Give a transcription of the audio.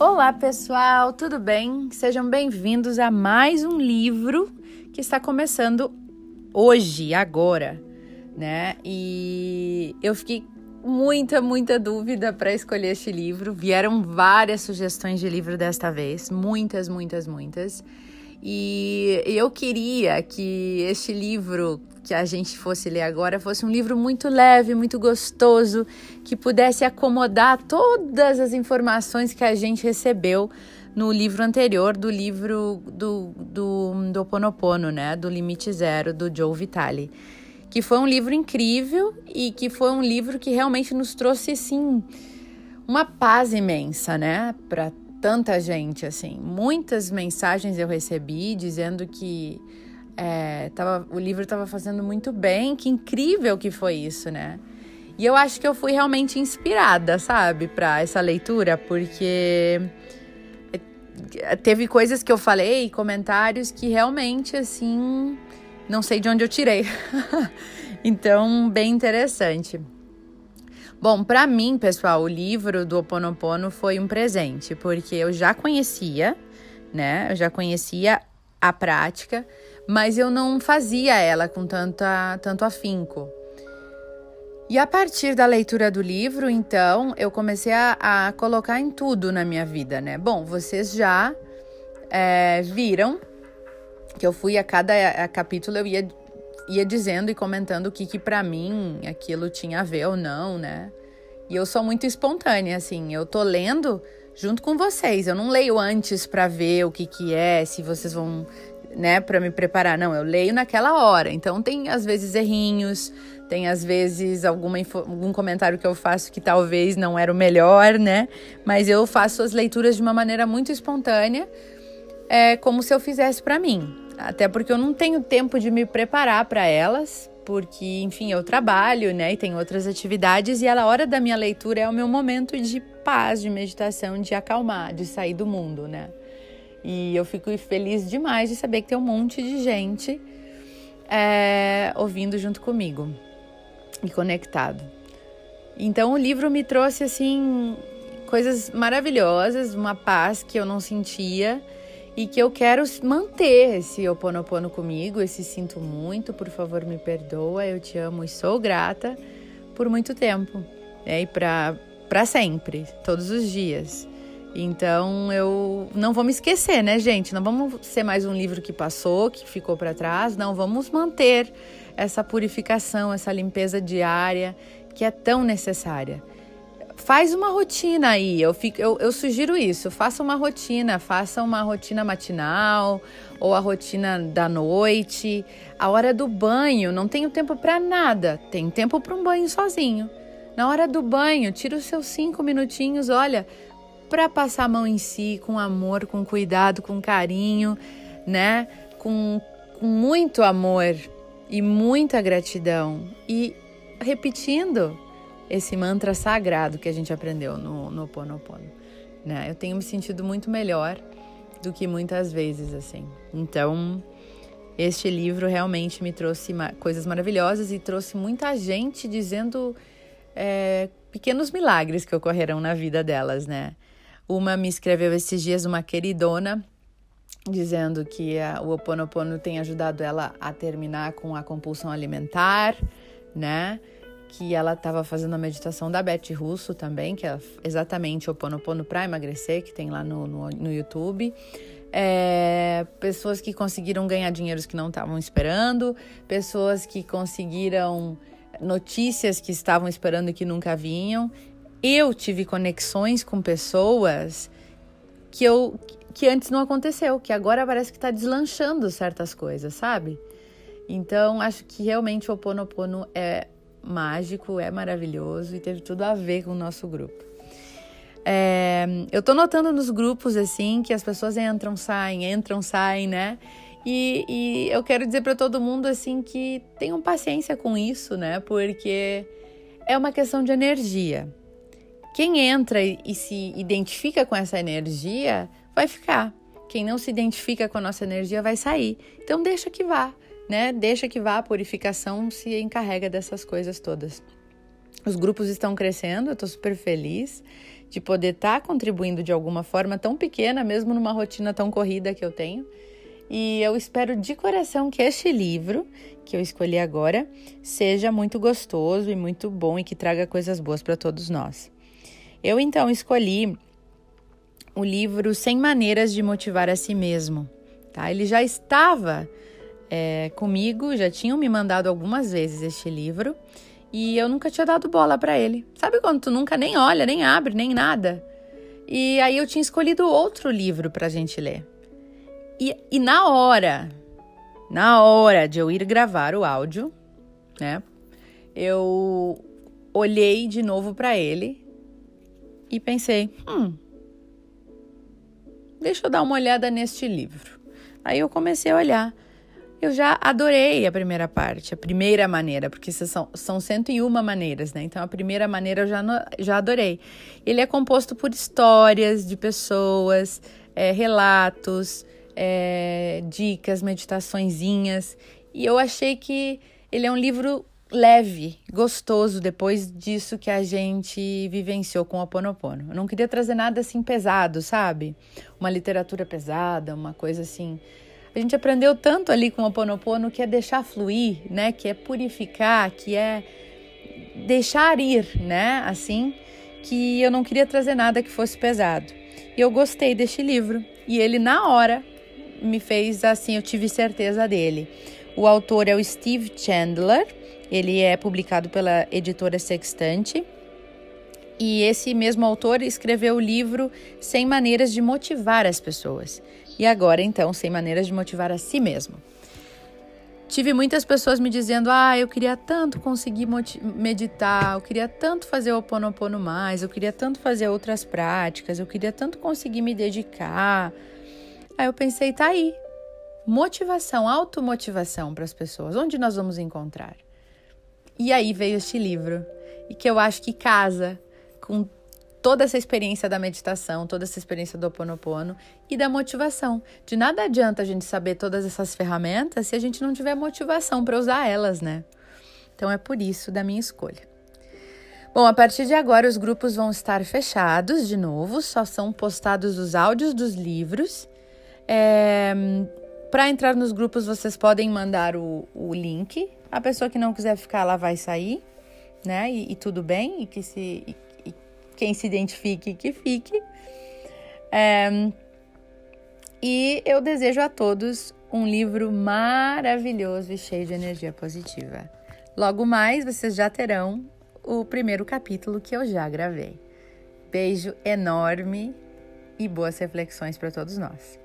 Olá, pessoal, tudo bem? Sejam bem-vindos a mais um livro que está começando hoje, agora, né? E eu fiquei muita, muita dúvida para escolher este livro. Vieram várias sugestões de livro desta vez, muitas, muitas, muitas. E eu queria que este livro que a gente fosse ler agora fosse um livro muito leve, muito gostoso, que pudesse acomodar todas as informações que a gente recebeu no livro anterior, do livro do, do, do Oponopono, né? Do Limite Zero, do Joe Vitale. Que foi um livro incrível e que foi um livro que realmente nos trouxe, assim, uma paz imensa, né? Para tanta gente, assim. Muitas mensagens eu recebi dizendo que é, tava, o livro estava fazendo muito bem, que incrível que foi isso, né? E eu acho que eu fui realmente inspirada, sabe, para essa leitura, porque é, teve coisas que eu falei, comentários que realmente, assim, não sei de onde eu tirei. então, bem interessante. Bom, para mim, pessoal, o livro do Ho Oponopono foi um presente, porque eu já conhecia, né? Eu já conhecia a prática, mas eu não fazia ela com tanta, tanto afinco. E a partir da leitura do livro, então, eu comecei a, a colocar em tudo na minha vida, né? Bom, vocês já é, viram que eu fui a cada a capítulo, eu ia, ia dizendo e comentando o que, que para mim aquilo tinha a ver ou não, né? E eu sou muito espontânea, assim, eu tô lendo junto com vocês. Eu não leio antes para ver o que que é, se vocês vão né, para me preparar. Não, eu leio naquela hora. Então tem às vezes errinhos, tem às vezes alguma algum comentário que eu faço que talvez não era o melhor, né? Mas eu faço as leituras de uma maneira muito espontânea, é como se eu fizesse para mim. Até porque eu não tenho tempo de me preparar para elas, porque, enfim, eu trabalho, né, e tenho outras atividades, e a hora da minha leitura é o meu momento de paz, de meditação, de acalmar, de sair do mundo, né? E eu fico feliz demais de saber que tem um monte de gente é, ouvindo junto comigo e conectado. Então o livro me trouxe assim coisas maravilhosas, uma paz que eu não sentia e que eu quero manter esse oponopono comigo, esse sinto muito, por favor me perdoa, eu te amo e sou grata por muito tempo, né? E para para sempre, todos os dias. Então eu não vou me esquecer, né, gente? Não vamos ser mais um livro que passou, que ficou para trás. Não, vamos manter essa purificação, essa limpeza diária que é tão necessária. Faz uma rotina aí, eu, fico, eu, eu sugiro isso. Faça uma rotina, faça uma rotina matinal ou a rotina da noite. A hora do banho, não tenho tempo para nada, tem tempo para um banho sozinho. Na hora do banho, tira os seus cinco minutinhos, olha, para passar a mão em si com amor, com cuidado, com carinho, né? Com, com muito amor e muita gratidão. E repetindo esse mantra sagrado que a gente aprendeu no, no Ponopono. Né? Eu tenho me sentido muito melhor do que muitas vezes, assim. Então, este livro realmente me trouxe coisas maravilhosas e trouxe muita gente dizendo é, pequenos milagres que ocorrerão na vida delas, né? Uma me escreveu esses dias, uma queridona, dizendo que a, o Oponopono tem ajudado ela a terminar com a compulsão alimentar, né? Que ela estava fazendo a meditação da Beth Russo também, que é exatamente o Oponopono para emagrecer, que tem lá no, no, no YouTube. É, pessoas que conseguiram ganhar dinheiros que não estavam esperando, pessoas que conseguiram notícias que estavam esperando e que nunca vinham eu tive conexões com pessoas que eu que antes não aconteceu, que agora parece que está deslanchando certas coisas, sabe? Então, acho que realmente o Oponopono é mágico, é maravilhoso e teve tudo a ver com o nosso grupo. É, eu tô notando nos grupos assim que as pessoas entram, saem, entram, saem, né? E, e eu quero dizer para todo mundo assim que tenham paciência com isso, né? Porque é uma questão de energia. Quem entra e se identifica com essa energia vai ficar. Quem não se identifica com a nossa energia vai sair. Então deixa que vá, né? Deixa que vá, a purificação se encarrega dessas coisas todas. Os grupos estão crescendo, eu estou super feliz de poder estar tá contribuindo de alguma forma tão pequena, mesmo numa rotina tão corrida que eu tenho. E eu espero de coração que este livro que eu escolhi agora seja muito gostoso e muito bom e que traga coisas boas para todos nós. Eu então escolhi o livro 100 Maneiras de Motivar a Si Mesmo. Tá? Ele já estava é, comigo, já tinham me mandado algumas vezes este livro e eu nunca tinha dado bola para ele. Sabe quando tu nunca nem olha, nem abre, nem nada? E aí eu tinha escolhido outro livro para a gente ler. E, e na hora, na hora de eu ir gravar o áudio, né? Eu olhei de novo para ele e pensei, hum, deixa eu dar uma olhada neste livro. Aí eu comecei a olhar. Eu já adorei a primeira parte, a primeira maneira, porque são, são 101 maneiras, né? Então a primeira maneira eu já, já adorei. Ele é composto por histórias de pessoas, é, relatos, é, dicas, meditaçõezinhas. E eu achei que ele é um livro leve, gostoso depois disso que a gente vivenciou com o Oponopono. Eu não queria trazer nada assim pesado, sabe? Uma literatura pesada, uma coisa assim. A gente aprendeu tanto ali com o Oponopono que é deixar fluir, né? Que é purificar, que é deixar ir, né? Assim, que eu não queria trazer nada que fosse pesado. E eu gostei deste livro e ele na hora me fez assim, eu tive certeza dele. O autor é o Steve Chandler ele é publicado pela editora Sextante. E esse mesmo autor escreveu o livro 100 Maneiras de Motivar as Pessoas. E agora, então, 100 Maneiras de Motivar a Si Mesmo. Tive muitas pessoas me dizendo: ah, eu queria tanto conseguir meditar, eu queria tanto fazer o Oponopono mais, eu queria tanto fazer outras práticas, eu queria tanto conseguir me dedicar. Aí eu pensei: tá aí. Motivação, automotivação para as pessoas. Onde nós vamos encontrar? E aí veio este livro, e que eu acho que casa com toda essa experiência da meditação, toda essa experiência do Oponopono e da motivação. De nada adianta a gente saber todas essas ferramentas se a gente não tiver motivação para usar elas, né? Então é por isso da minha escolha. Bom, a partir de agora os grupos vão estar fechados de novo, só são postados os áudios dos livros. É, para entrar nos grupos, vocês podem mandar o, o link a pessoa que não quiser ficar lá vai sair, né? E, e tudo bem, e que se e, e quem se identifique que fique. É, e eu desejo a todos um livro maravilhoso e cheio de energia positiva. Logo mais, vocês já terão o primeiro capítulo que eu já gravei. Beijo enorme e boas reflexões para todos nós.